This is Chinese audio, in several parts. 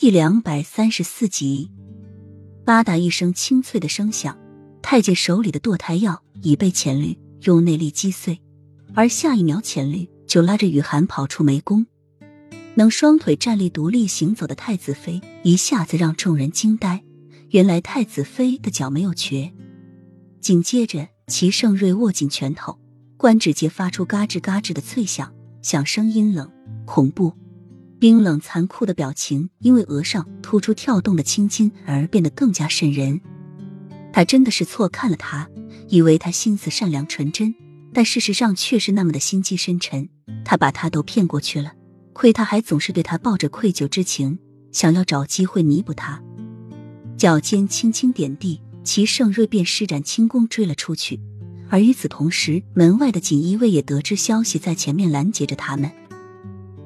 第两百三十四集，吧嗒一声清脆的声响，太监手里的堕胎药已被浅绿用内力击碎，而下一秒，浅绿就拉着雨涵跑出梅宫。能双腿站立独立行走的太子妃一下子让众人惊呆，原来太子妃的脚没有瘸。紧接着，齐盛瑞握紧拳头，关指节发出嘎吱嘎吱的脆响，响声阴冷恐怖。冰冷残酷的表情，因为额上突出跳动的青筋而变得更加渗人。他真的是错看了他，以为他心思善良纯真，但事实上却是那么的心机深沉。他把他都骗过去了，亏他还总是对他抱着愧疚之情，想要找机会弥补他。脚尖轻轻点地，齐盛瑞便施展轻功追了出去。而与此同时，门外的锦衣卫也得知消息，在前面拦截着他们。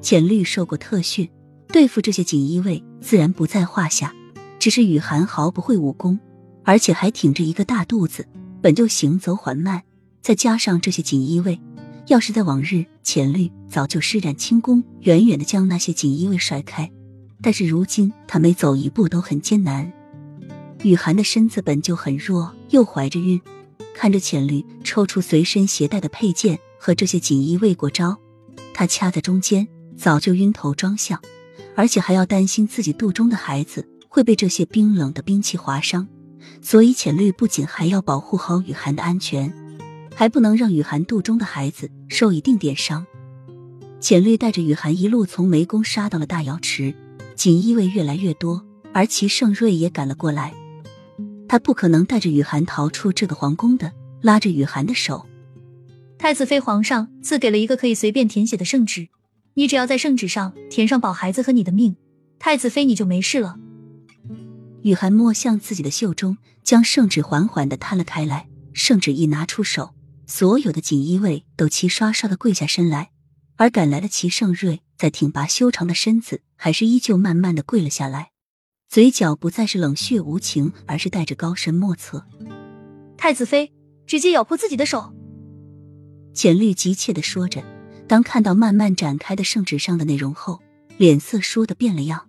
浅绿受过特训，对付这些锦衣卫自然不在话下。只是雨涵毫不会武功，而且还挺着一个大肚子，本就行走缓慢，再加上这些锦衣卫，要是在往日，浅绿早就施展轻功，远远的将那些锦衣卫甩开。但是如今他每走一步都很艰难。雨涵的身子本就很弱，又怀着孕，看着浅绿抽出随身携带的佩剑和这些锦衣卫过招，他掐在中间。早就晕头装相，而且还要担心自己肚中的孩子会被这些冰冷的兵器划伤，所以浅绿不仅还要保护好雨涵的安全，还不能让雨涵肚中的孩子受一定点伤。浅绿带着雨涵一路从梅宫杀到了大瑶池，锦衣卫越来越多，而齐盛瑞也赶了过来。他不可能带着雨涵逃出这个皇宫的，拉着雨涵的手。太子妃皇上赐给了一个可以随便填写的圣旨。你只要在圣旨上填上保孩子和你的命，太子妃你就没事了。雨涵摸向自己的袖中，将圣旨缓缓的摊了开来。圣旨一拿出手，所有的锦衣卫都齐刷刷的跪下身来，而赶来的齐盛瑞在挺拔修长的身子，还是依旧慢慢的跪了下来，嘴角不再是冷血无情，而是带着高深莫测。太子妃直接咬破自己的手，浅绿急切的说着。当看到慢慢展开的圣旨上的内容后，脸色倏地变了样。